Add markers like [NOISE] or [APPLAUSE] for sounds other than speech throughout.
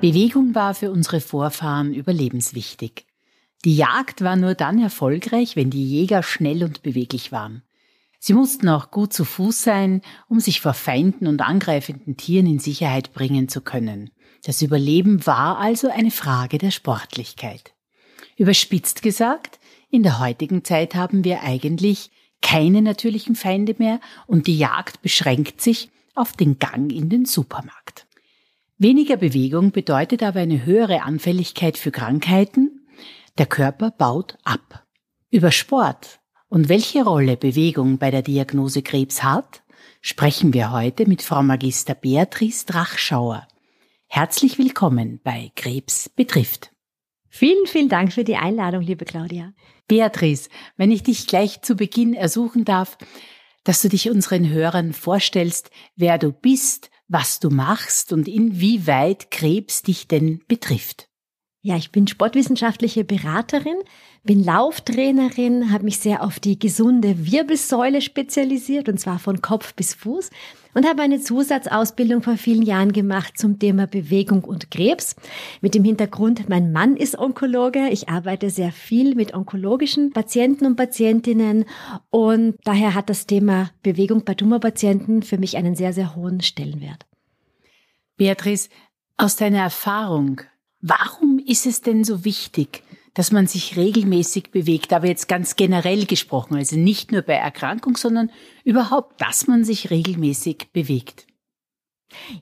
Bewegung war für unsere Vorfahren überlebenswichtig. Die Jagd war nur dann erfolgreich, wenn die Jäger schnell und beweglich waren. Sie mussten auch gut zu Fuß sein, um sich vor Feinden und angreifenden Tieren in Sicherheit bringen zu können. Das Überleben war also eine Frage der Sportlichkeit. Überspitzt gesagt, in der heutigen Zeit haben wir eigentlich keine natürlichen Feinde mehr und die Jagd beschränkt sich auf den Gang in den Supermarkt. Weniger Bewegung bedeutet aber eine höhere Anfälligkeit für Krankheiten. Der Körper baut ab. Über Sport und welche Rolle Bewegung bei der Diagnose Krebs hat, sprechen wir heute mit Frau Magister Beatrice Drachschauer. Herzlich willkommen bei Krebs betrifft. Vielen, vielen Dank für die Einladung, liebe Claudia. Beatrice, wenn ich dich gleich zu Beginn ersuchen darf, dass du dich unseren Hörern vorstellst, wer du bist, was du machst und inwieweit Krebs dich denn betrifft. Ja, ich bin sportwissenschaftliche Beraterin, bin Lauftrainerin, habe mich sehr auf die gesunde Wirbelsäule spezialisiert und zwar von Kopf bis Fuß und habe eine Zusatzausbildung vor vielen Jahren gemacht zum Thema Bewegung und Krebs. Mit dem Hintergrund, mein Mann ist Onkologe, ich arbeite sehr viel mit onkologischen Patienten und Patientinnen und daher hat das Thema Bewegung bei Tumorpatienten für mich einen sehr, sehr hohen Stellenwert. Beatrice, aus deiner Erfahrung, warum ist es denn so wichtig, dass man sich regelmäßig bewegt, aber jetzt ganz generell gesprochen, also nicht nur bei Erkrankung, sondern überhaupt, dass man sich regelmäßig bewegt.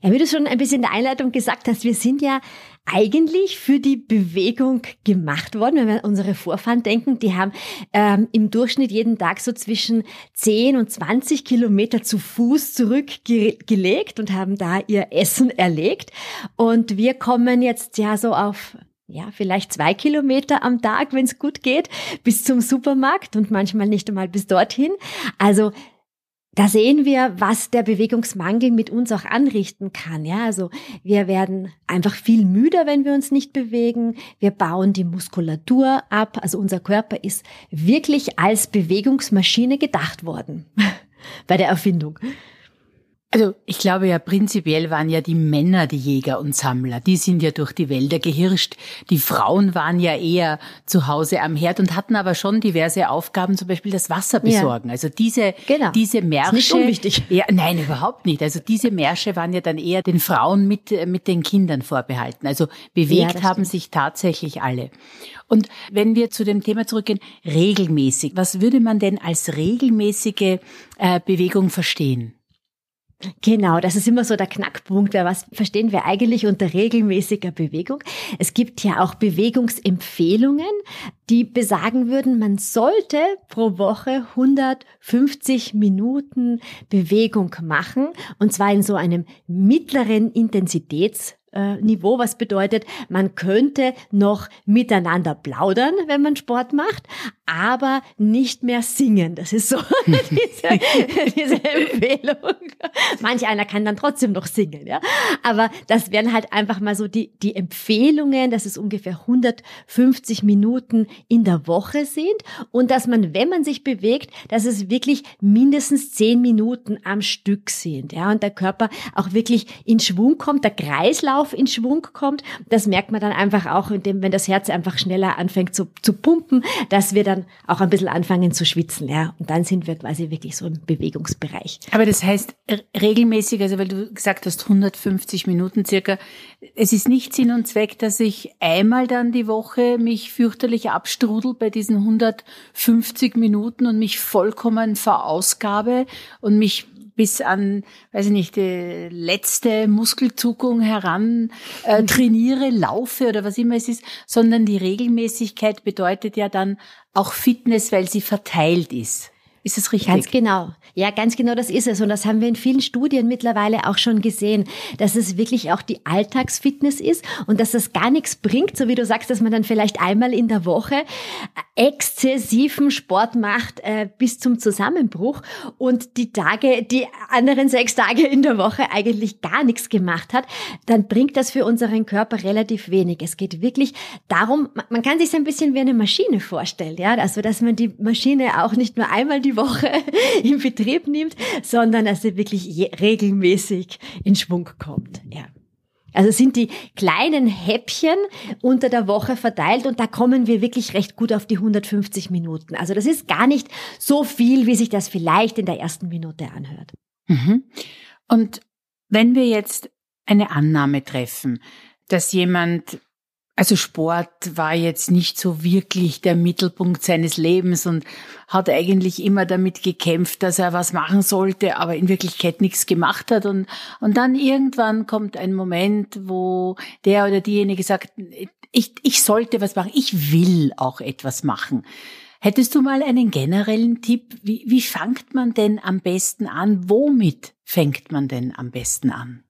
Ja, wie du schon ein bisschen in der Einleitung gesagt hast, wir sind ja eigentlich für die Bewegung gemacht worden. Wenn wir an unsere Vorfahren denken, die haben ähm, im Durchschnitt jeden Tag so zwischen 10 und 20 Kilometer zu Fuß zurückgelegt und haben da ihr Essen erlegt. Und wir kommen jetzt ja so auf ja, vielleicht zwei Kilometer am Tag, wenn es gut geht, bis zum Supermarkt und manchmal nicht einmal bis dorthin. Also da sehen wir, was der Bewegungsmangel mit uns auch anrichten kann. Ja, also wir werden einfach viel müder, wenn wir uns nicht bewegen. Wir bauen die Muskulatur ab. Also unser Körper ist wirklich als Bewegungsmaschine gedacht worden [LAUGHS] bei der Erfindung. Also ich glaube ja, prinzipiell waren ja die Männer die Jäger und Sammler. Die sind ja durch die Wälder gehirscht. Die Frauen waren ja eher zu Hause am Herd und hatten aber schon diverse Aufgaben, zum Beispiel das Wasser besorgen. Ja. Also diese, genau. diese Märsche. Ist nicht unwichtig. Ja, nein, überhaupt nicht. Also diese Märsche waren ja dann eher den Frauen mit, mit den Kindern vorbehalten. Also bewegt ja, haben sich tatsächlich alle. Und wenn wir zu dem Thema zurückgehen, regelmäßig. Was würde man denn als regelmäßige äh, Bewegung verstehen? Genau, das ist immer so der Knackpunkt. Was verstehen wir eigentlich unter regelmäßiger Bewegung? Es gibt ja auch Bewegungsempfehlungen, die besagen würden, man sollte pro Woche 150 Minuten Bewegung machen und zwar in so einem mittleren Intensitäts Niveau, was bedeutet, man könnte noch miteinander plaudern, wenn man Sport macht, aber nicht mehr singen. Das ist so [LAUGHS] diese, diese Empfehlung. Manch einer kann dann trotzdem noch singen, ja. Aber das wären halt einfach mal so die, die Empfehlungen, dass es ungefähr 150 Minuten in der Woche sind und dass man, wenn man sich bewegt, dass es wirklich mindestens 10 Minuten am Stück sind, ja. Und der Körper auch wirklich in Schwung kommt, der Kreislauf in Schwung kommt. Das merkt man dann einfach auch, indem, wenn das Herz einfach schneller anfängt zu, zu pumpen, dass wir dann dann auch ein bisschen anfangen zu schwitzen, ja. Und dann sind wir quasi wirklich so im Bewegungsbereich. Aber das heißt regelmäßig, also weil du gesagt hast 150 Minuten circa, es ist nicht Sinn und Zweck, dass ich einmal dann die Woche mich fürchterlich abstrudel bei diesen 150 Minuten und mich vollkommen verausgabe und mich bis an, weiß ich nicht, die letzte Muskelzuckung heran äh, trainiere, laufe oder was immer es ist, sondern die Regelmäßigkeit bedeutet ja dann auch Fitness, weil sie verteilt ist. Ist es richtig? Ganz genau. Ja, ganz genau das ist es. Und das haben wir in vielen Studien mittlerweile auch schon gesehen, dass es wirklich auch die Alltagsfitness ist und dass das gar nichts bringt, so wie du sagst, dass man dann vielleicht einmal in der Woche exzessiven Sport macht äh, bis zum Zusammenbruch und die Tage, die anderen sechs Tage in der Woche eigentlich gar nichts gemacht hat, dann bringt das für unseren Körper relativ wenig. Es geht wirklich darum, man kann sich ein bisschen wie eine Maschine vorstellen, ja, also dass man die Maschine auch nicht nur einmal die Woche [LAUGHS] in Betrieb nimmt, sondern dass sie wirklich regelmäßig in Schwung kommt. Ja. Also sind die kleinen Häppchen unter der Woche verteilt und da kommen wir wirklich recht gut auf die 150 Minuten. Also das ist gar nicht so viel, wie sich das vielleicht in der ersten Minute anhört. Mhm. Und wenn wir jetzt eine Annahme treffen, dass jemand also Sport war jetzt nicht so wirklich der Mittelpunkt seines Lebens und hat eigentlich immer damit gekämpft, dass er was machen sollte, aber in Wirklichkeit nichts gemacht hat. Und, und dann irgendwann kommt ein Moment, wo der oder diejenige sagt, ich, ich sollte was machen, ich will auch etwas machen. Hättest du mal einen generellen Tipp? Wie, wie fängt man denn am besten an? Womit fängt man denn am besten an?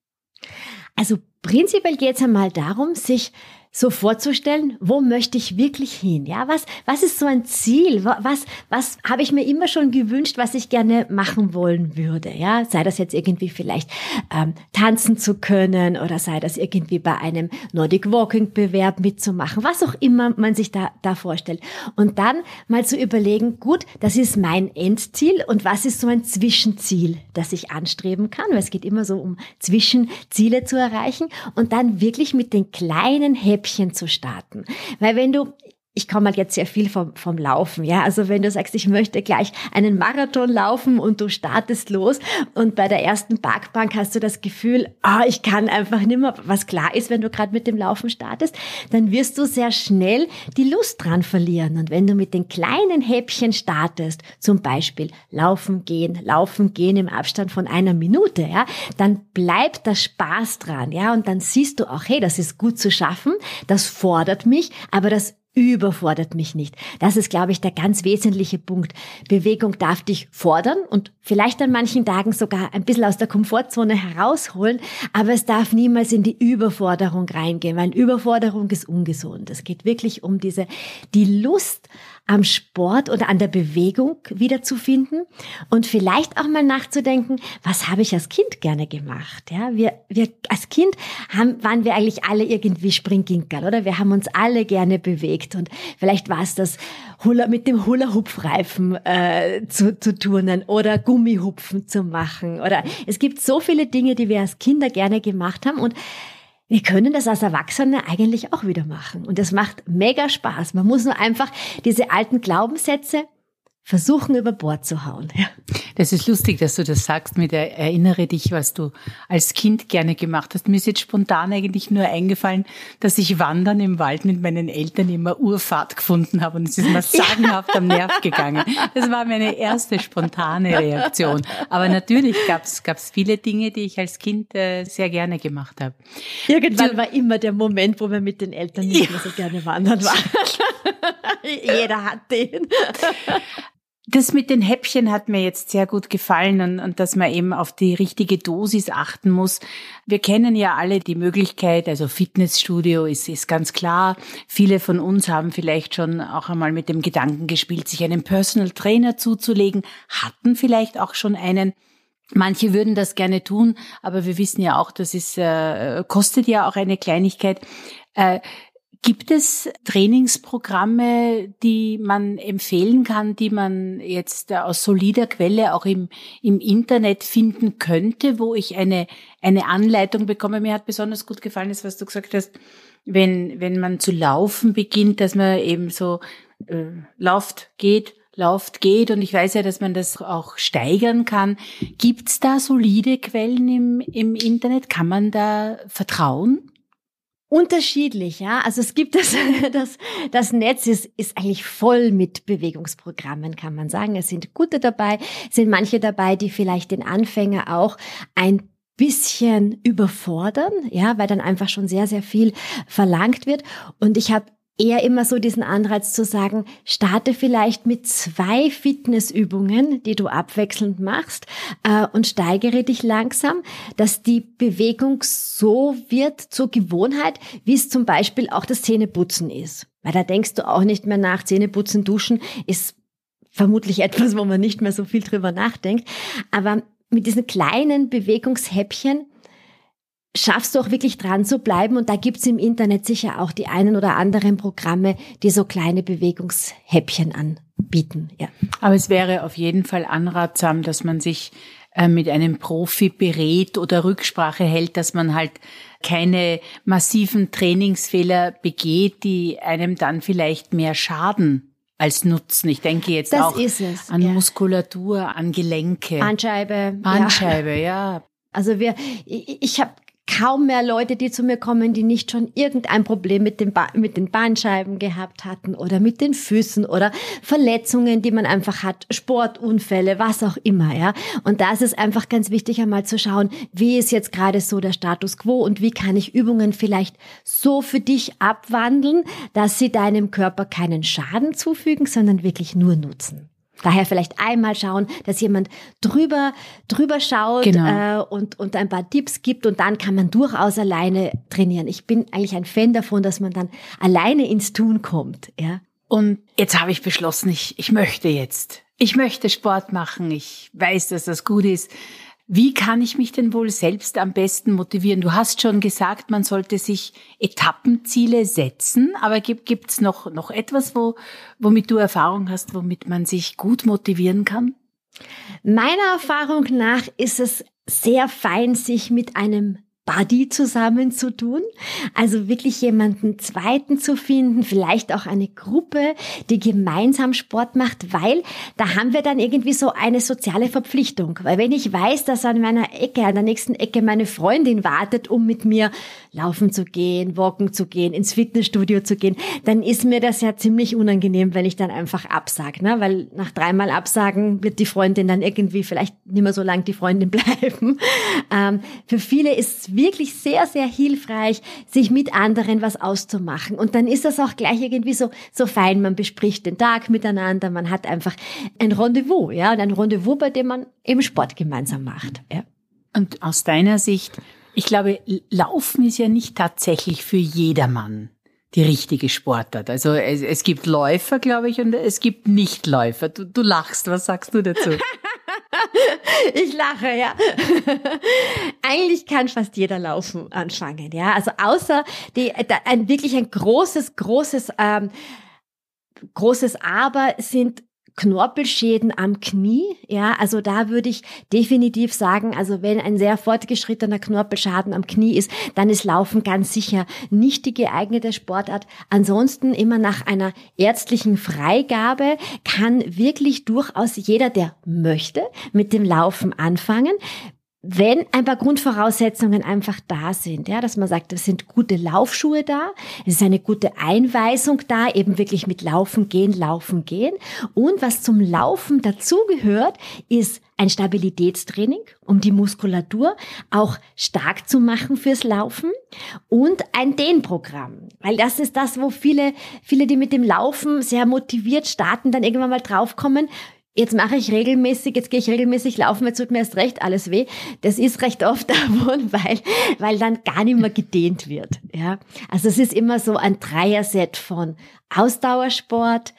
Also prinzipiell geht es einmal darum, sich so vorzustellen, wo möchte ich wirklich hin? Ja, was, was ist so ein Ziel? Was, was habe ich mir immer schon gewünscht, was ich gerne machen wollen würde? Ja, sei das jetzt irgendwie vielleicht ähm, tanzen zu können oder sei das irgendwie bei einem Nordic Walking Bewerb mitzumachen, was auch immer man sich da, da vorstellt. Und dann mal zu überlegen, gut, das ist mein Endziel und was ist so ein Zwischenziel, das ich anstreben kann? Weil es geht immer so um Zwischenziele zu erreichen und dann wirklich mit den kleinen Häppchen Häppchen zu starten. Weil wenn du, ich komme halt jetzt sehr viel vom, vom Laufen, ja. Also wenn du sagst, ich möchte gleich einen Marathon laufen und du startest los und bei der ersten Parkbank hast du das Gefühl, ah, ich kann einfach nicht mehr, was klar ist, wenn du gerade mit dem Laufen startest, dann wirst du sehr schnell die Lust dran verlieren. Und wenn du mit den kleinen Häppchen startest, zum Beispiel laufen gehen, laufen gehen im Abstand von einer Minute, ja, dann bleibt das Spaß dran, ja. Und dann siehst du auch, hey, das ist gut zu schaffen, das fordert mich, aber das überfordert mich nicht. Das ist, glaube ich, der ganz wesentliche Punkt. Bewegung darf dich fordern und vielleicht an manchen Tagen sogar ein bisschen aus der Komfortzone herausholen, aber es darf niemals in die Überforderung reingehen, weil Überforderung ist ungesund. Es geht wirklich um diese, die Lust am Sport oder an der Bewegung wiederzufinden und vielleicht auch mal nachzudenken, was habe ich als Kind gerne gemacht? Ja, wir, wir als Kind haben, waren wir eigentlich alle irgendwie Springginkerl, oder? Wir haben uns alle gerne bewegt und vielleicht war es das Hula mit dem Hula-Hoop-Reifen äh, zu, zu turnen oder Gummihupfen zu machen oder es gibt so viele Dinge, die wir als Kinder gerne gemacht haben und wir können das als Erwachsene eigentlich auch wieder machen. Und das macht mega Spaß. Man muss nur einfach diese alten Glaubenssätze versuchen über Bord zu hauen. Ja. Das ist lustig, dass du das sagst mit der Erinnere dich, was du als Kind gerne gemacht hast. Mir ist jetzt spontan eigentlich nur eingefallen, dass ich Wandern im Wald mit meinen Eltern immer Urfahrt gefunden habe und es ist mir sagenhaft am Nerv gegangen. Das war meine erste spontane Reaktion. Aber natürlich gab es viele Dinge, die ich als Kind äh, sehr gerne gemacht habe. Irgendwann du, war immer der Moment, wo man mit den Eltern nicht mehr so gerne wandern war. [LAUGHS] Jeder hat den. Das mit den Häppchen hat mir jetzt sehr gut gefallen und, und dass man eben auf die richtige Dosis achten muss. Wir kennen ja alle die Möglichkeit, also Fitnessstudio ist, ist ganz klar. Viele von uns haben vielleicht schon auch einmal mit dem Gedanken gespielt, sich einen Personal Trainer zuzulegen, hatten vielleicht auch schon einen. Manche würden das gerne tun, aber wir wissen ja auch, das ist, äh, kostet ja auch eine Kleinigkeit. Äh, Gibt es Trainingsprogramme, die man empfehlen kann, die man jetzt aus solider Quelle auch im, im Internet finden könnte, wo ich eine, eine Anleitung bekomme? Mir hat besonders gut gefallen, das, was du gesagt hast, wenn, wenn man zu laufen beginnt, dass man eben so äh, lauft, geht, lauft, geht. Und ich weiß ja, dass man das auch steigern kann. Gibt's da solide Quellen im, im Internet? Kann man da vertrauen? Unterschiedlich, ja. Also es gibt das, [LAUGHS] das, das Netz ist, ist eigentlich voll mit Bewegungsprogrammen, kann man sagen. Es sind gute dabei, sind manche dabei, die vielleicht den Anfänger auch ein bisschen überfordern, ja, weil dann einfach schon sehr, sehr viel verlangt wird. Und ich habe eher immer so diesen Anreiz zu sagen, starte vielleicht mit zwei Fitnessübungen, die du abwechselnd machst äh, und steigere dich langsam, dass die Bewegung so wird zur Gewohnheit, wie es zum Beispiel auch das Zähneputzen ist. Weil da denkst du auch nicht mehr nach, Zähneputzen, Duschen ist vermutlich etwas, wo man nicht mehr so viel drüber nachdenkt. Aber mit diesen kleinen Bewegungshäppchen schaffst du auch wirklich dran zu bleiben. Und da gibt's im Internet sicher auch die einen oder anderen Programme, die so kleine Bewegungshäppchen anbieten. Ja. Aber es wäre auf jeden Fall anratsam, dass man sich äh, mit einem Profi berät oder Rücksprache hält, dass man halt keine massiven Trainingsfehler begeht, die einem dann vielleicht mehr schaden als Nutzen. Ich denke jetzt das auch an ja. Muskulatur, an Gelenke. Bandscheibe. Bandscheibe, ja. ja. Also wir, ich, ich habe kaum mehr Leute, die zu mir kommen, die nicht schon irgendein Problem mit, ba mit den Bandscheiben gehabt hatten oder mit den Füßen oder Verletzungen, die man einfach hat, Sportunfälle, was auch immer, ja. Und da ist es einfach ganz wichtig, einmal zu schauen, wie ist jetzt gerade so der Status quo und wie kann ich Übungen vielleicht so für dich abwandeln, dass sie deinem Körper keinen Schaden zufügen, sondern wirklich nur nutzen. Daher vielleicht einmal schauen, dass jemand drüber, drüber schaut genau. äh, und, und ein paar Tipps gibt und dann kann man durchaus alleine trainieren. Ich bin eigentlich ein Fan davon, dass man dann alleine ins Tun kommt. Ja. Und jetzt habe ich beschlossen, ich, ich möchte jetzt. Ich möchte Sport machen. Ich weiß, dass das gut ist. Wie kann ich mich denn wohl selbst am besten motivieren? Du hast schon gesagt, man sollte sich Etappenziele setzen, aber gibt es noch, noch etwas, wo, womit du Erfahrung hast, womit man sich gut motivieren kann? Meiner Erfahrung nach ist es sehr fein, sich mit einem Buddy zusammenzutun. Also wirklich jemanden zweiten zu finden, vielleicht auch eine Gruppe, die gemeinsam Sport macht, weil da haben wir dann irgendwie so eine soziale Verpflichtung. Weil wenn ich weiß, dass an meiner Ecke, an der nächsten Ecke meine Freundin wartet, um mit mir laufen zu gehen, walken zu gehen, ins Fitnessstudio zu gehen, dann ist mir das ja ziemlich unangenehm, wenn ich dann einfach absage, ne? weil nach dreimal Absagen wird die Freundin dann irgendwie vielleicht nicht mehr so lang die Freundin [LAUGHS] bleiben. Ähm, für viele ist wirklich sehr, sehr hilfreich, sich mit anderen was auszumachen. Und dann ist das auch gleich irgendwie so, so fein. Man bespricht den Tag miteinander, man hat einfach ein Rendezvous, ja, und ein Rendezvous, bei dem man eben Sport gemeinsam macht, ja. Und aus deiner Sicht, ich glaube, Laufen ist ja nicht tatsächlich für jedermann die richtige Sportart. Also es, es gibt Läufer, glaube ich, und es gibt Nichtläufer. Du, du lachst, was sagst du dazu? [LAUGHS] [LAUGHS] ich lache, ja. [LAUGHS] Eigentlich kann fast jeder laufen anfangen, ja. Also außer die, ein wirklich ein großes, großes, ähm, großes Aber sind Knorpelschäden am Knie, ja, also da würde ich definitiv sagen, also wenn ein sehr fortgeschrittener Knorpelschaden am Knie ist, dann ist Laufen ganz sicher nicht die geeignete Sportart. Ansonsten immer nach einer ärztlichen Freigabe kann wirklich durchaus jeder, der möchte, mit dem Laufen anfangen wenn ein paar Grundvoraussetzungen einfach da sind, ja, dass man sagt, es sind gute Laufschuhe da, es ist eine gute Einweisung da, eben wirklich mit Laufen gehen, Laufen gehen. Und was zum Laufen dazugehört, ist ein Stabilitätstraining, um die Muskulatur auch stark zu machen fürs Laufen und ein Dehnprogramm, weil das ist das, wo viele, viele, die mit dem Laufen sehr motiviert starten, dann irgendwann mal draufkommen, jetzt mache ich regelmäßig, jetzt gehe ich regelmäßig laufen, jetzt tut mir erst recht alles weh. Das ist recht oft [LAUGHS] davon, weil, weil dann gar nicht mehr gedehnt wird. Ja, also es ist immer so ein Dreier-Set von Ausdauersport,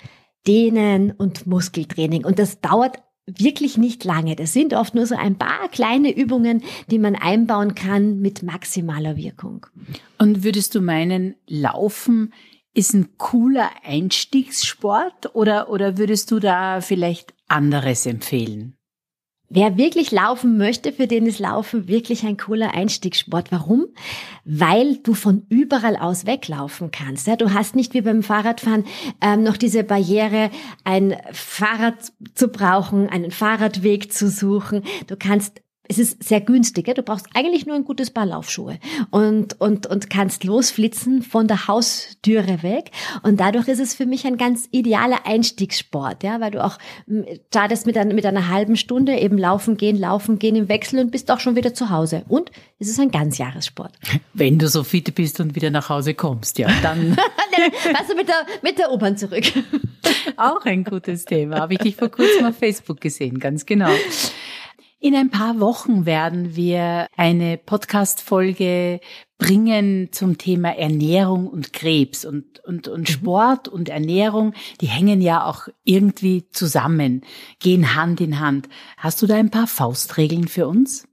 Dehnen und Muskeltraining. Und das dauert wirklich nicht lange. Das sind oft nur so ein paar kleine Übungen, die man einbauen kann mit maximaler Wirkung. Und würdest du meinen, Laufen ist ein cooler Einstiegssport oder, oder würdest du da vielleicht anderes empfehlen? Wer wirklich laufen möchte, für den ist Laufen wirklich ein cooler Einstiegssport. Warum? Weil du von überall aus weglaufen kannst. Ja, du hast nicht wie beim Fahrradfahren ähm, noch diese Barriere, ein Fahrrad zu brauchen, einen Fahrradweg zu suchen. Du kannst es ist sehr günstig. Ja? Du brauchst eigentlich nur ein gutes Paar Laufschuhe und, und, und kannst losflitzen von der Haustüre weg. Und dadurch ist es für mich ein ganz idealer Einstiegssport, ja, weil du auch hm, startest mit, ein, mit einer halben Stunde eben laufen gehen, laufen gehen im Wechsel und bist auch schon wieder zu Hause. Und es ist ein Ganzjahressport. Wenn du so fit bist und wieder nach Hause kommst, ja, dann. [LAUGHS] Weißt du, mit der, mit der U-Bahn zurück. Auch ein gutes Thema. Habe ich dich vor kurzem auf Facebook gesehen, ganz genau. In ein paar Wochen werden wir eine Podcast-Folge bringen zum Thema Ernährung und Krebs und, und, und mhm. Sport und Ernährung, die hängen ja auch irgendwie zusammen, gehen Hand in Hand. Hast du da ein paar Faustregeln für uns?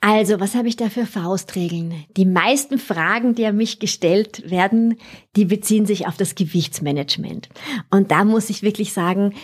Also, was habe ich da für Faustregeln? Die meisten Fragen, die an mich gestellt werden, die beziehen sich auf das Gewichtsmanagement. Und da muss ich wirklich sagen,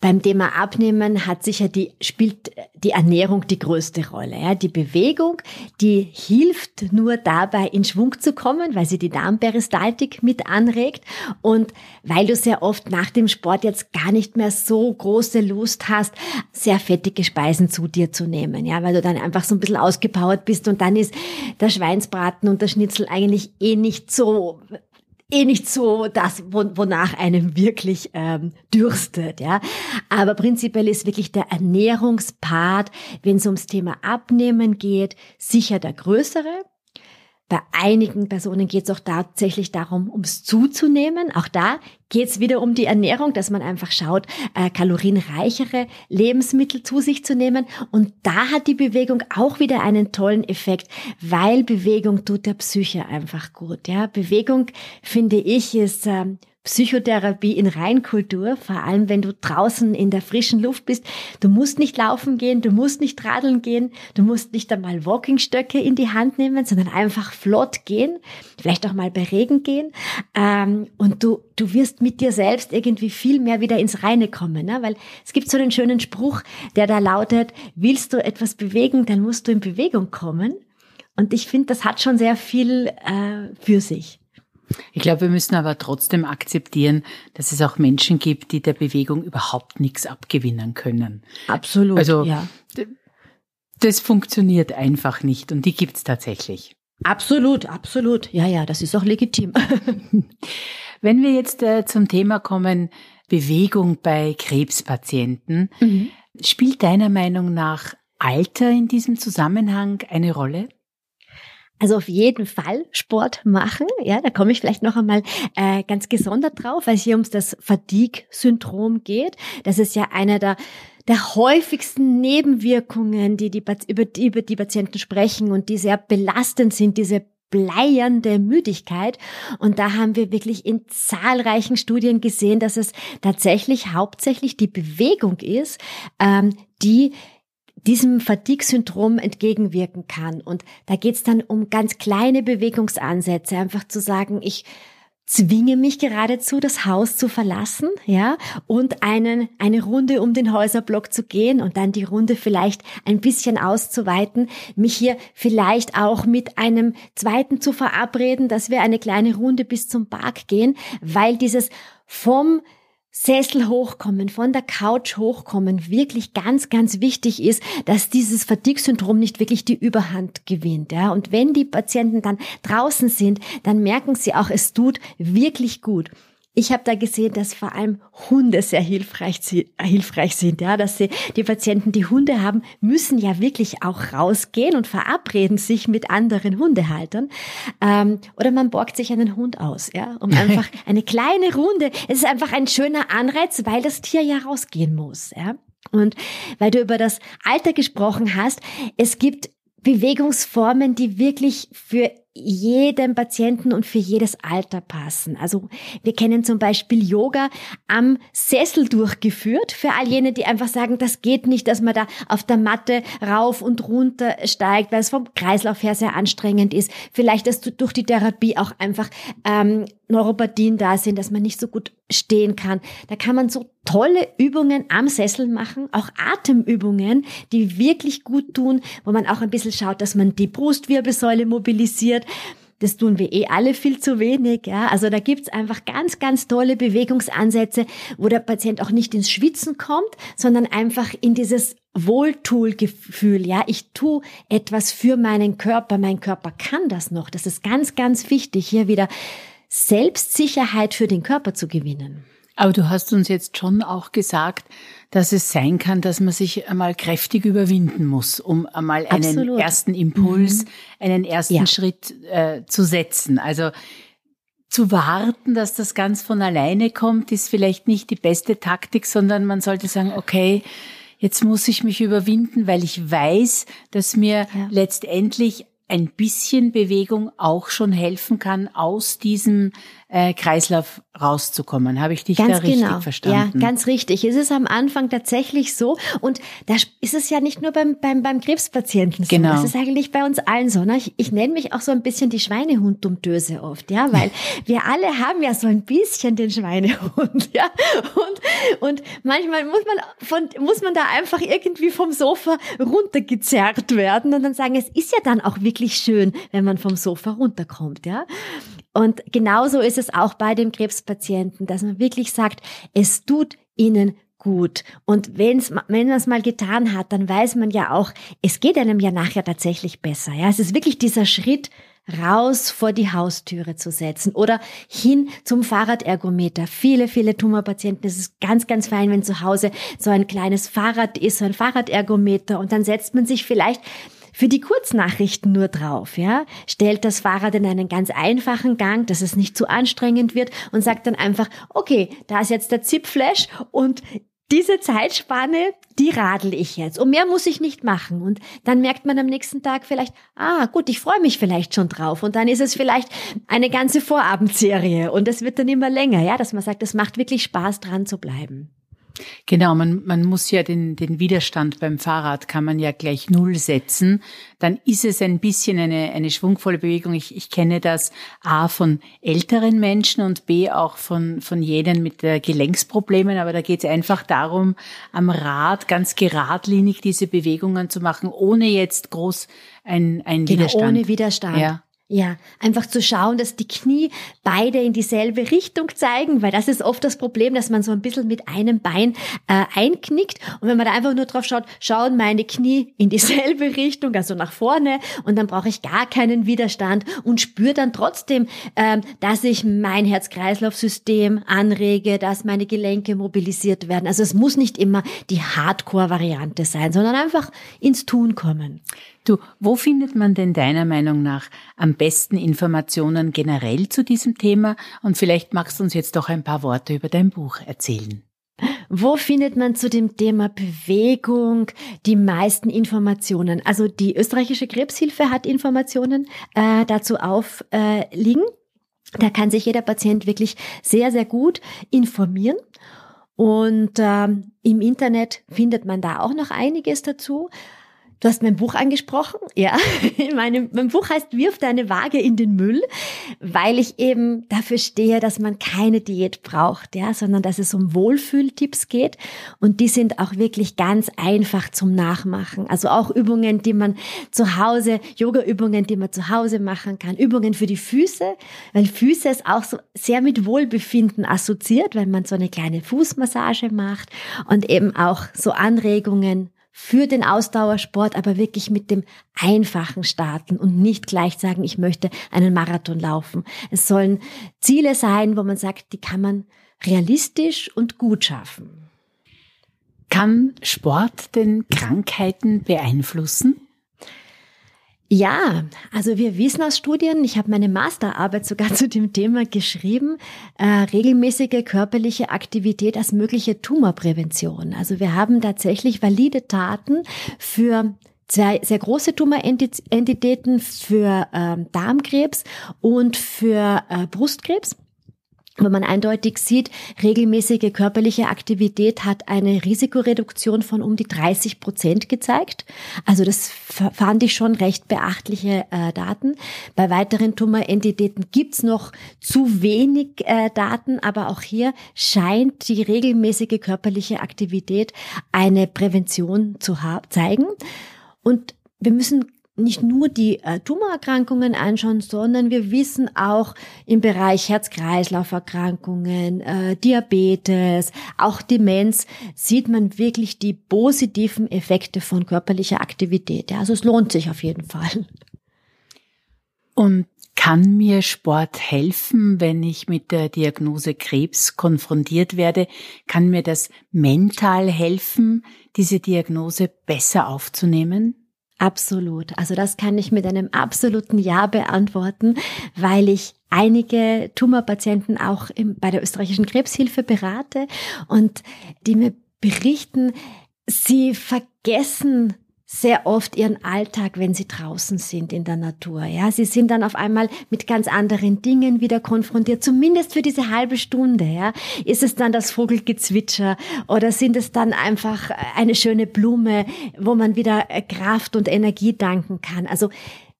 beim Thema Abnehmen hat sicher die, spielt die Ernährung die größte Rolle. Ja. Die Bewegung, die hilft nur dabei, in Schwung zu kommen, weil sie die Darmperistaltik mit anregt und weil du sehr oft nach dem Sport jetzt gar nicht mehr so große Lust hast, sehr fettige Speisen zu dir zu nehmen. Ja, weil du dann einfach so ein bisschen ausgepowert bist und dann ist der Schweinsbraten und der Schnitzel eigentlich eh nicht so eh nicht so das, wonach einem wirklich ähm, dürstet. Ja, aber prinzipiell ist wirklich der Ernährungspart, wenn es ums Thema Abnehmen geht, sicher der größere. Bei einigen Personen geht es auch tatsächlich darum, ums zuzunehmen. Auch da geht es wieder um die Ernährung, dass man einfach schaut, äh, kalorienreichere Lebensmittel zu sich zu nehmen. Und da hat die Bewegung auch wieder einen tollen Effekt, weil Bewegung tut der Psyche einfach gut. Ja, Bewegung finde ich ist ähm, Psychotherapie in Reinkultur, vor allem wenn du draußen in der frischen Luft bist. Du musst nicht laufen gehen, du musst nicht radeln gehen, du musst nicht einmal Walkingstöcke in die Hand nehmen, sondern einfach flott gehen, vielleicht auch mal bei Regen gehen. Ähm, und du, du wirst mit dir selbst irgendwie viel mehr wieder ins Reine kommen, ne? weil es gibt so einen schönen Spruch, der da lautet, willst du etwas bewegen, dann musst du in Bewegung kommen. Und ich finde, das hat schon sehr viel äh, für sich. Ich glaube, wir müssen aber trotzdem akzeptieren, dass es auch Menschen gibt, die der Bewegung überhaupt nichts abgewinnen können. Absolut. Also ja. das funktioniert einfach nicht und die gibt's tatsächlich. Absolut, absolut. Ja, ja, das ist auch legitim. [LAUGHS] Wenn wir jetzt äh, zum Thema kommen, Bewegung bei Krebspatienten, mhm. spielt deiner Meinung nach Alter in diesem Zusammenhang eine Rolle? Also auf jeden Fall Sport machen. Ja, da komme ich vielleicht noch einmal äh, ganz gesondert drauf, weil es hier ums das Fatigue-Syndrom geht. Das ist ja einer der der häufigsten Nebenwirkungen, die, die über, die über die Patienten sprechen und die sehr belastend sind, diese bleiernde Müdigkeit. Und da haben wir wirklich in zahlreichen Studien gesehen, dass es tatsächlich hauptsächlich die Bewegung ist, ähm, die diesem Fatigue-Syndrom entgegenwirken kann. Und da geht es dann um ganz kleine Bewegungsansätze, einfach zu sagen, ich zwinge mich geradezu, das Haus zu verlassen, ja, und einen, eine Runde um den Häuserblock zu gehen und dann die Runde vielleicht ein bisschen auszuweiten, mich hier vielleicht auch mit einem zweiten zu verabreden, dass wir eine kleine Runde bis zum Park gehen, weil dieses vom Sessel hochkommen, von der Couch hochkommen, wirklich ganz, ganz wichtig ist, dass dieses Fatigue-Syndrom nicht wirklich die Überhand gewinnt. Ja? Und wenn die Patienten dann draußen sind, dann merken sie auch, es tut wirklich gut. Ich habe da gesehen, dass vor allem Hunde sehr hilfreich, hilfreich sind, ja, dass sie, die Patienten, die Hunde haben, müssen ja wirklich auch rausgehen und verabreden sich mit anderen Hundehaltern. Ähm, oder man borgt sich einen Hund aus, ja, um [LAUGHS] einfach eine kleine Runde. Es ist einfach ein schöner Anreiz, weil das Tier ja rausgehen muss, ja. Und weil du über das Alter gesprochen hast, es gibt Bewegungsformen, die wirklich für jedem Patienten und für jedes Alter passen. Also wir kennen zum Beispiel Yoga am Sessel durchgeführt für all jene, die einfach sagen, das geht nicht, dass man da auf der Matte rauf und runter steigt, weil es vom Kreislauf her sehr anstrengend ist. Vielleicht, dass durch die Therapie auch einfach ähm, Neuropathien da sind, dass man nicht so gut stehen kann. Da kann man so tolle Übungen am Sessel machen, auch Atemübungen, die wirklich gut tun, wo man auch ein bisschen schaut, dass man die Brustwirbelsäule mobilisiert. Das tun wir eh alle viel zu wenig. Ja? Also da gibt's einfach ganz, ganz tolle Bewegungsansätze, wo der Patient auch nicht ins Schwitzen kommt, sondern einfach in dieses Wohltuhlgefühl. Ja, ich tue etwas für meinen Körper. Mein Körper kann das noch. Das ist ganz, ganz wichtig, hier wieder Selbstsicherheit für den Körper zu gewinnen. Aber du hast uns jetzt schon auch gesagt, dass es sein kann, dass man sich einmal kräftig überwinden muss, um einmal einen Absolut. ersten Impuls, mhm. einen ersten ja. Schritt äh, zu setzen. Also zu warten, dass das ganz von alleine kommt, ist vielleicht nicht die beste Taktik, sondern man sollte sagen, okay, jetzt muss ich mich überwinden, weil ich weiß, dass mir ja. letztendlich ein bisschen Bewegung auch schon helfen kann, aus diesem äh, Kreislauf rauszukommen. Habe ich dich ganz da richtig genau. verstanden? Ja, ganz richtig. Es ist am Anfang tatsächlich so und da ist es ja nicht nur beim, beim, beim Krebspatienten so. Genau. Das ist eigentlich bei uns allen so. Ne? Ich, ich nenne mich auch so ein bisschen die Schweinehund-Dummdöse oft, ja, weil wir alle haben ja so ein bisschen den Schweinehund, ja. Und, und manchmal muss man von, muss man da einfach irgendwie vom Sofa runtergezerrt werden und dann sagen, es ist ja dann auch wirklich schön, wenn man vom Sofa runterkommt, ja. Und genauso ist es auch bei dem Krebspatienten, dass man wirklich sagt, es tut ihnen gut. Und wenn's, wenn man es mal getan hat, dann weiß man ja auch, es geht einem ja nachher tatsächlich besser. Ja, es ist wirklich dieser Schritt, raus vor die Haustüre zu setzen oder hin zum Fahrradergometer. Viele, viele Tumorpatienten, es ist ganz, ganz fein, wenn zu Hause so ein kleines Fahrrad ist, so ein Fahrradergometer und dann setzt man sich vielleicht für die Kurznachrichten nur drauf, ja, stellt das Fahrrad in einen ganz einfachen Gang, dass es nicht zu anstrengend wird und sagt dann einfach, okay, da ist jetzt der Zipflash und diese Zeitspanne, die radel ich jetzt. Und mehr muss ich nicht machen. Und dann merkt man am nächsten Tag vielleicht, ah, gut, ich freue mich vielleicht schon drauf. Und dann ist es vielleicht eine ganze Vorabendserie. Und es wird dann immer länger, ja, dass man sagt, es macht wirklich Spaß, dran zu bleiben. Genau, man, man muss ja den, den Widerstand beim Fahrrad kann man ja gleich null setzen. Dann ist es ein bisschen eine, eine schwungvolle Bewegung. Ich, ich kenne das A von älteren Menschen und B auch von, von jenen mit äh, Gelenksproblemen. Aber da geht es einfach darum, am Rad ganz geradlinig diese Bewegungen zu machen, ohne jetzt groß ein, ein genau, Widerstand. Ohne Widerstand. Ja. Ja, einfach zu schauen, dass die Knie beide in dieselbe Richtung zeigen, weil das ist oft das Problem, dass man so ein bisschen mit einem Bein äh, einknickt. Und wenn man da einfach nur drauf schaut, schauen meine Knie in dieselbe [LAUGHS] Richtung, also nach vorne, und dann brauche ich gar keinen Widerstand und spüre dann trotzdem, ähm, dass ich mein Herz-Kreislauf-System anrege, dass meine Gelenke mobilisiert werden. Also es muss nicht immer die Hardcore-Variante sein, sondern einfach ins Tun kommen. Du, wo findet man denn deiner Meinung nach am besten Informationen generell zu diesem Thema? Und vielleicht magst du uns jetzt doch ein paar Worte über dein Buch erzählen. Wo findet man zu dem Thema Bewegung die meisten Informationen? Also die österreichische Krebshilfe hat Informationen äh, dazu aufliegen. Äh, da kann sich jeder Patient wirklich sehr, sehr gut informieren. Und ähm, im Internet findet man da auch noch einiges dazu. Du hast mein Buch angesprochen, ja. [LAUGHS] Meine, mein Buch heißt Wirf deine Waage in den Müll, weil ich eben dafür stehe, dass man keine Diät braucht, ja, sondern dass es um Wohlfühltipps geht und die sind auch wirklich ganz einfach zum Nachmachen. Also auch Übungen, die man zu Hause, Yoga-Übungen, die man zu Hause machen kann, Übungen für die Füße, weil Füße ist auch so sehr mit Wohlbefinden assoziiert, wenn man so eine kleine Fußmassage macht und eben auch so Anregungen für den Ausdauersport, aber wirklich mit dem einfachen starten und nicht gleich sagen, ich möchte einen Marathon laufen. Es sollen Ziele sein, wo man sagt, die kann man realistisch und gut schaffen. Kann Sport denn Krankheiten beeinflussen? Ja, also wir wissen aus Studien, ich habe meine Masterarbeit sogar [LAUGHS] zu dem Thema geschrieben, äh, regelmäßige körperliche Aktivität als mögliche Tumorprävention. Also wir haben tatsächlich valide Taten für zwei sehr große Tumorentitäten, für ähm, Darmkrebs und für äh, Brustkrebs wo man eindeutig sieht, regelmäßige körperliche Aktivität hat eine Risikoreduktion von um die 30 Prozent gezeigt. Also das fand ich schon recht beachtliche äh, Daten. Bei weiteren Tumorentitäten gibt's noch zu wenig äh, Daten, aber auch hier scheint die regelmäßige körperliche Aktivität eine Prävention zu zeigen. Und wir müssen nicht nur die äh, Tumorerkrankungen anschauen, sondern wir wissen auch im Bereich Herz-Kreislauf-Erkrankungen, äh, Diabetes, auch Demenz, sieht man wirklich die positiven Effekte von körperlicher Aktivität. Ja, also es lohnt sich auf jeden Fall. Und kann mir Sport helfen, wenn ich mit der Diagnose Krebs konfrontiert werde? Kann mir das mental helfen, diese Diagnose besser aufzunehmen? Absolut. Also das kann ich mit einem absoluten Ja beantworten, weil ich einige Tumorpatienten auch im, bei der österreichischen Krebshilfe berate und die mir berichten, sie vergessen sehr oft ihren Alltag, wenn sie draußen sind in der Natur. Ja, sie sind dann auf einmal mit ganz anderen Dingen wieder konfrontiert. Zumindest für diese halbe Stunde. Ja, ist es dann das Vogelgezwitscher oder sind es dann einfach eine schöne Blume, wo man wieder Kraft und Energie danken kann? Also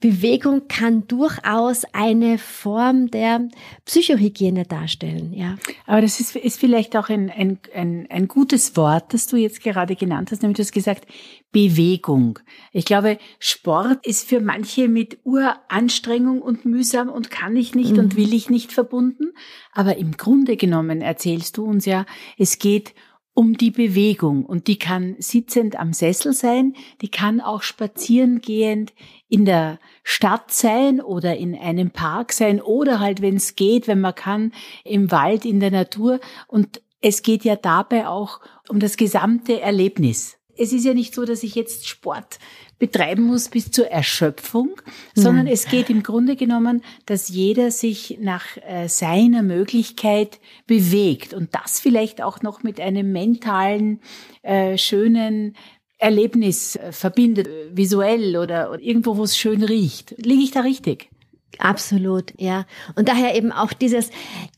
Bewegung kann durchaus eine Form der Psychohygiene darstellen, ja. Aber das ist, ist vielleicht auch ein, ein, ein, ein gutes Wort, das du jetzt gerade genannt hast, nämlich du hast gesagt, Bewegung. Ich glaube, Sport ist für manche mit Uranstrengung und mühsam und kann ich nicht mhm. und will ich nicht verbunden. Aber im Grunde genommen erzählst du uns ja, es geht um die Bewegung und die kann sitzend am Sessel sein, die kann auch spazierengehend in der Stadt sein oder in einem Park sein oder halt, wenn es geht, wenn man kann, im Wald, in der Natur. Und es geht ja dabei auch um das gesamte Erlebnis. Es ist ja nicht so, dass ich jetzt Sport betreiben muss bis zur Erschöpfung, sondern Nein. es geht im Grunde genommen, dass jeder sich nach äh, seiner Möglichkeit bewegt und das vielleicht auch noch mit einem mentalen, äh, schönen Erlebnis äh, verbindet, visuell oder, oder irgendwo, wo es schön riecht. Liege ich da richtig? Absolut, ja. Und daher eben auch dieses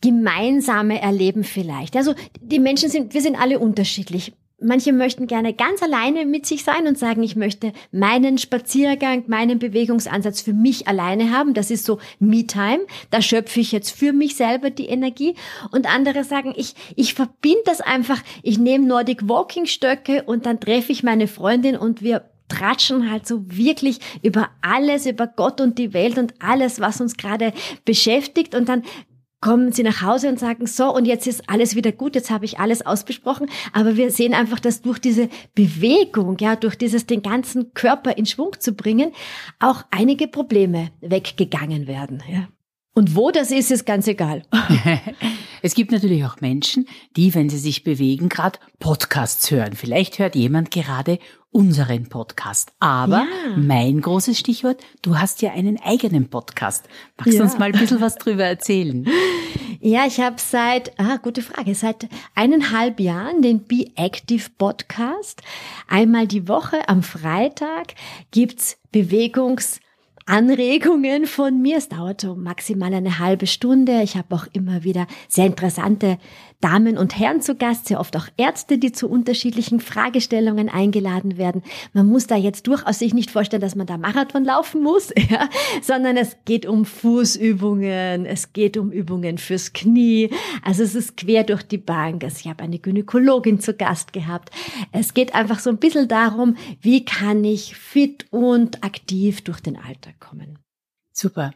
gemeinsame Erleben vielleicht. Also die Menschen sind, wir sind alle unterschiedlich. Manche möchten gerne ganz alleine mit sich sein und sagen, ich möchte meinen Spaziergang, meinen Bewegungsansatz für mich alleine haben. Das ist so Me-Time. Da schöpfe ich jetzt für mich selber die Energie. Und andere sagen, ich, ich verbinde das einfach. Ich nehme Nordic Walking Stöcke und dann treffe ich meine Freundin und wir tratschen halt so wirklich über alles, über Gott und die Welt und alles, was uns gerade beschäftigt. Und dann kommen sie nach Hause und sagen, so, und jetzt ist alles wieder gut, jetzt habe ich alles ausbesprochen. Aber wir sehen einfach, dass durch diese Bewegung, ja, durch dieses den ganzen Körper in Schwung zu bringen, auch einige Probleme weggegangen werden, ja. Und wo das ist, ist ganz egal. [LAUGHS] es gibt natürlich auch Menschen, die, wenn sie sich bewegen, gerade Podcasts hören. Vielleicht hört jemand gerade unseren Podcast. Aber ja. mein großes Stichwort, du hast ja einen eigenen Podcast. Magst du ja. uns mal ein bisschen was drüber erzählen? [LAUGHS] Ja, ich habe seit, ah, gute Frage, seit eineinhalb Jahren den Be Active Podcast. Einmal die Woche am Freitag gibt's Bewegungs- Anregungen von mir. Es dauert so maximal eine halbe Stunde. Ich habe auch immer wieder sehr interessante Damen und Herren zu Gast, sehr oft auch Ärzte, die zu unterschiedlichen Fragestellungen eingeladen werden. Man muss da jetzt durchaus sich nicht vorstellen, dass man da Marathon laufen muss, [LAUGHS] ja, sondern es geht um Fußübungen, es geht um Übungen fürs Knie. Also es ist quer durch die Bank. Also ich habe eine Gynäkologin zu Gast gehabt. Es geht einfach so ein bisschen darum, wie kann ich fit und aktiv durch den Alltag kommen. Super.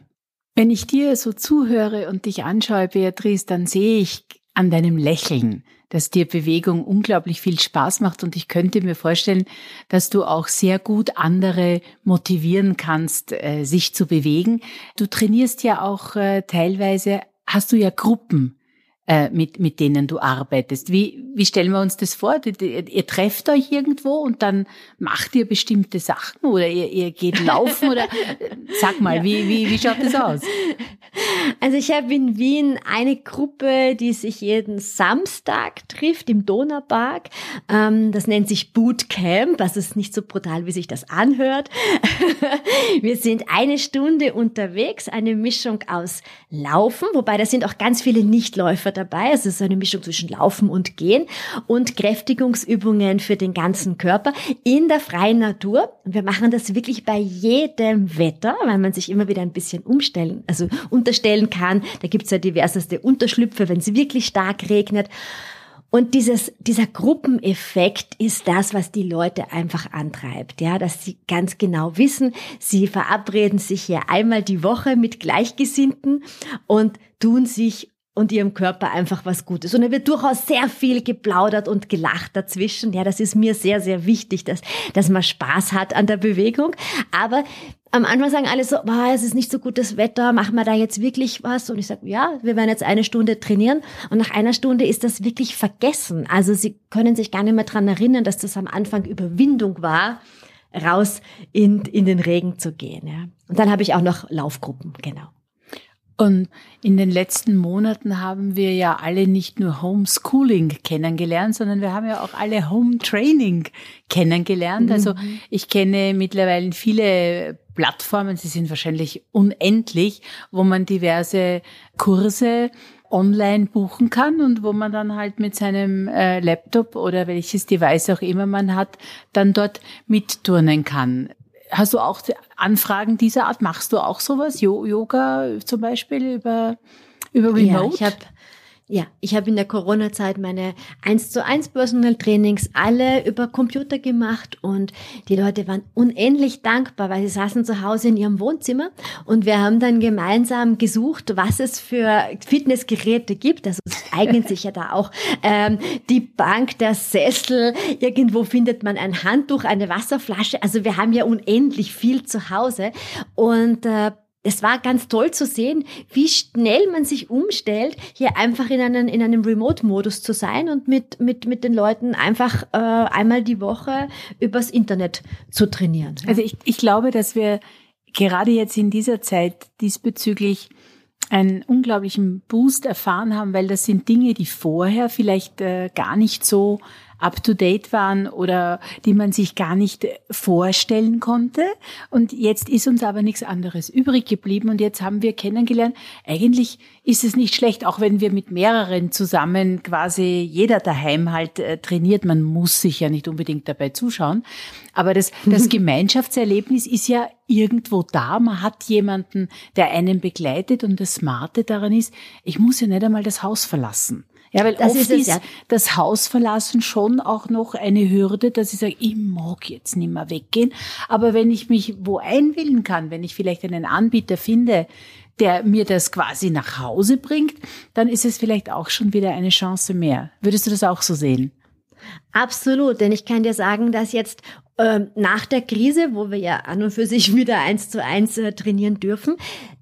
Wenn ich dir so zuhöre und dich anschaue, Beatrice, dann sehe ich an deinem Lächeln, dass dir Bewegung unglaublich viel Spaß macht und ich könnte mir vorstellen, dass du auch sehr gut andere motivieren kannst, äh, sich zu bewegen. Du trainierst ja auch äh, teilweise, hast du ja Gruppen äh, mit, mit denen du arbeitest. Wie, wie stellen wir uns das vor? Ihr, ihr trefft euch irgendwo und dann macht ihr bestimmte Sachen oder ihr, ihr geht laufen oder [LAUGHS] sag mal, ja. wie, wie, wie schaut das aus? [LAUGHS] Also ich habe in Wien eine Gruppe, die sich jeden Samstag trifft im Donaupark. Ähm, das nennt sich Bootcamp. Das ist nicht so brutal, wie sich das anhört. [LAUGHS] Wir sind eine Stunde unterwegs, eine Mischung aus Laufen, wobei da sind auch ganz viele Nichtläufer dabei. Es ist eine Mischung zwischen Laufen und Gehen und Kräftigungsübungen für den ganzen Körper in der freien Natur. Und wir machen das wirklich bei jedem Wetter, weil man sich immer wieder ein bisschen umstellen, also unterstellen kann. Da gibt's ja diverseste Unterschlüpfe, wenn es wirklich stark regnet. Und dieses, dieser Gruppeneffekt ist das, was die Leute einfach antreibt, ja, dass sie ganz genau wissen, sie verabreden sich hier einmal die Woche mit Gleichgesinnten und tun sich und ihrem Körper einfach was Gutes. Und es wird durchaus sehr viel geplaudert und gelacht dazwischen. Ja, das ist mir sehr, sehr wichtig, dass, dass man Spaß hat an der Bewegung. Aber am Anfang sagen alle so, boah, es ist nicht so gutes Wetter, machen wir da jetzt wirklich was? Und ich sage, ja, wir werden jetzt eine Stunde trainieren. Und nach einer Stunde ist das wirklich vergessen. Also sie können sich gar nicht mehr dran erinnern, dass das am Anfang Überwindung war, raus in, in den Regen zu gehen. Ja. Und dann habe ich auch noch Laufgruppen, genau. Und in den letzten Monaten haben wir ja alle nicht nur Homeschooling kennengelernt, sondern wir haben ja auch alle Home Training kennengelernt. Also mhm. Also ich kenne mittlerweile viele Plattformen, sie sind wahrscheinlich unendlich, wo man diverse Kurse online buchen kann und wo man dann halt mit seinem äh, Laptop oder welches Device auch immer man hat, dann dort mitturnen kann. Hast du auch Anfragen dieser Art? Machst du auch sowas? Yoga zum Beispiel über, über Remote? Ja, ich habe ja, ich habe in der Corona-Zeit meine 1 zu 1 Personal Trainings alle über Computer gemacht und die Leute waren unendlich dankbar, weil sie saßen zu Hause in ihrem Wohnzimmer und wir haben dann gemeinsam gesucht, was es für Fitnessgeräte gibt. Also es [LAUGHS] eignet sich ja da auch ähm, die Bank, der Sessel, irgendwo findet man ein Handtuch, eine Wasserflasche. Also wir haben ja unendlich viel zu Hause und äh, es war ganz toll zu sehen, wie schnell man sich umstellt, hier einfach in, einen, in einem Remote-Modus zu sein und mit, mit, mit den Leuten einfach äh, einmal die Woche übers Internet zu trainieren. Also ich, ich glaube, dass wir gerade jetzt in dieser Zeit diesbezüglich einen unglaublichen Boost erfahren haben, weil das sind Dinge, die vorher vielleicht äh, gar nicht so up-to-date waren oder die man sich gar nicht vorstellen konnte. Und jetzt ist uns aber nichts anderes übrig geblieben und jetzt haben wir kennengelernt, eigentlich ist es nicht schlecht, auch wenn wir mit mehreren zusammen quasi jeder daheim halt äh, trainiert. Man muss sich ja nicht unbedingt dabei zuschauen. Aber das, das [LAUGHS] Gemeinschaftserlebnis ist ja irgendwo da. Man hat jemanden, der einen begleitet und das Smarte daran ist, ich muss ja nicht einmal das Haus verlassen. Ja, weil das oft ist, es, ja. das Haus verlassen schon auch noch eine Hürde, dass ich sage, ich mag jetzt nicht mehr weggehen. Aber wenn ich mich wo einwählen kann, wenn ich vielleicht einen Anbieter finde, der mir das quasi nach Hause bringt, dann ist es vielleicht auch schon wieder eine Chance mehr. Würdest du das auch so sehen? Absolut, denn ich kann dir sagen, dass jetzt ähm, nach der Krise, wo wir ja an und für sich wieder eins zu eins äh, trainieren dürfen,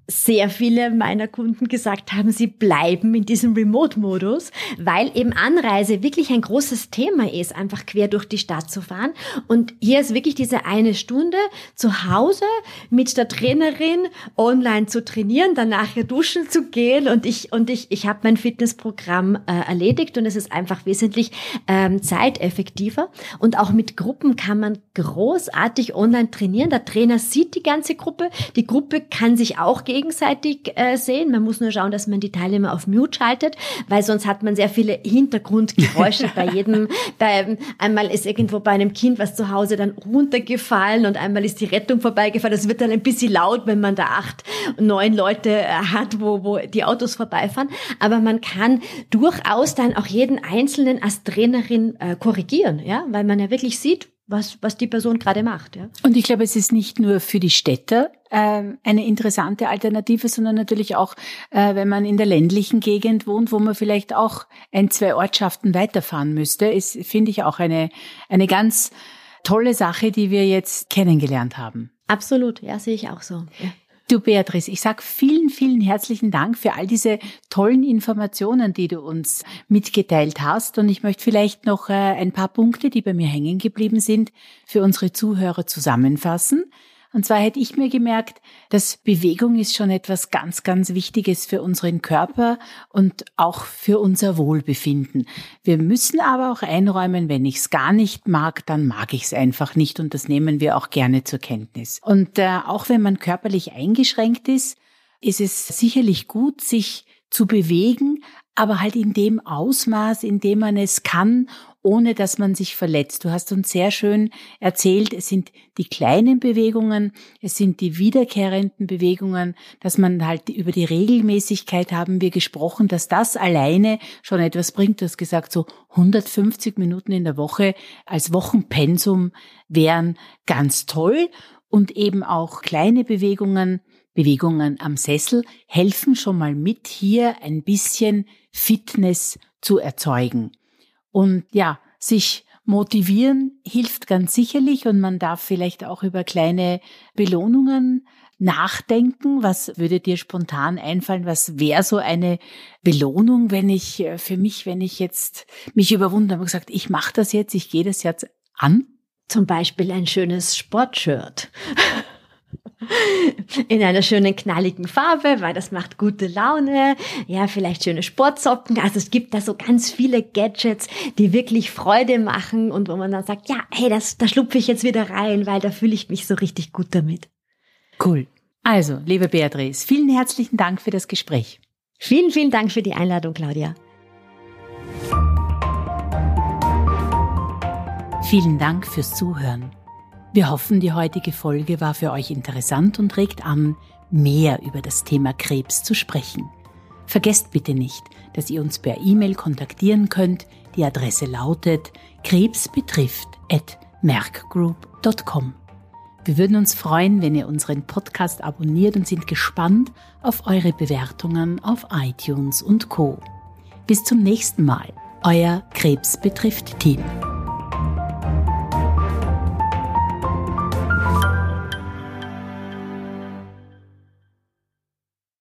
sehr viele meiner Kunden gesagt haben, sie bleiben in diesem Remote-Modus, weil eben Anreise wirklich ein großes Thema ist, einfach quer durch die Stadt zu fahren. Und hier ist wirklich diese eine Stunde zu Hause mit der Trainerin online zu trainieren, dann nachher duschen zu gehen und ich und ich ich habe mein Fitnessprogramm äh, erledigt und es ist einfach wesentlich ähm, zeiteffektiver und auch mit Gruppen kann man großartig online trainieren. Der Trainer sieht die ganze Gruppe, die Gruppe kann sich auch gegenseitig äh, sehen. Man muss nur schauen, dass man die Teilnehmer auf Mute schaltet, weil sonst hat man sehr viele Hintergrundgeräusche [LAUGHS] bei jedem. Bei, einmal ist irgendwo bei einem Kind was zu Hause dann runtergefallen und einmal ist die Rettung vorbeigefahren. Das wird dann ein bisschen laut, wenn man da acht, neun Leute äh, hat, wo, wo die Autos vorbeifahren. Aber man kann durchaus dann auch jeden Einzelnen als Trainerin äh, korrigieren, ja, weil man ja wirklich sieht, was, was die Person gerade macht. Ja. Und ich glaube, es ist nicht nur für die Städter äh, eine interessante Alternative, sondern natürlich auch, äh, wenn man in der ländlichen Gegend wohnt, wo man vielleicht auch ein, zwei Ortschaften weiterfahren müsste, ist, finde ich, auch eine, eine ganz tolle Sache, die wir jetzt kennengelernt haben. Absolut, ja, sehe ich auch so. Ja. Du Beatrice, ich sag vielen, vielen herzlichen Dank für all diese tollen Informationen, die du uns mitgeteilt hast. Und ich möchte vielleicht noch äh, ein paar Punkte, die bei mir hängen geblieben sind, für unsere Zuhörer zusammenfassen. Und zwar hätte ich mir gemerkt, dass Bewegung ist schon etwas ganz, ganz Wichtiges für unseren Körper und auch für unser Wohlbefinden. Wir müssen aber auch einräumen, wenn ich es gar nicht mag, dann mag ich es einfach nicht und das nehmen wir auch gerne zur Kenntnis. Und äh, auch wenn man körperlich eingeschränkt ist, ist es sicherlich gut, sich zu bewegen, aber halt in dem Ausmaß, in dem man es kann ohne dass man sich verletzt. Du hast uns sehr schön erzählt, es sind die kleinen Bewegungen, es sind die wiederkehrenden Bewegungen, dass man halt über die Regelmäßigkeit haben wir gesprochen, dass das alleine schon etwas bringt. Du hast gesagt, so 150 Minuten in der Woche als Wochenpensum wären ganz toll und eben auch kleine Bewegungen, Bewegungen am Sessel helfen schon mal mit, hier ein bisschen Fitness zu erzeugen. Und ja, sich motivieren hilft ganz sicherlich und man darf vielleicht auch über kleine Belohnungen nachdenken. Was würde dir spontan einfallen? Was wäre so eine Belohnung, wenn ich äh, für mich, wenn ich jetzt mich überwunden habe und gesagt, ich mache das jetzt, ich gehe das jetzt an? Zum Beispiel ein schönes Sportshirt [LAUGHS] in einer schönen knalligen Farbe, weil das macht gute Laune. Ja, vielleicht schöne Sportsocken. Also es gibt da so ganz viele Gadgets, die wirklich Freude machen und wo man dann sagt, ja, hey, das, da schlupfe ich jetzt wieder rein, weil da fühle ich mich so richtig gut damit. Cool. Also, liebe Beatrice, vielen herzlichen Dank für das Gespräch. Vielen, vielen Dank für die Einladung, Claudia. Vielen Dank fürs Zuhören. Wir hoffen, die heutige Folge war für euch interessant und regt an, mehr über das Thema Krebs zu sprechen. Vergesst bitte nicht, dass ihr uns per E-Mail kontaktieren könnt. Die Adresse lautet krebsbetrifft@merkgroup.com. Wir würden uns freuen, wenn ihr unseren Podcast abonniert und sind gespannt auf eure Bewertungen auf iTunes und Co. Bis zum nächsten Mal, euer Krebs betrifft Team.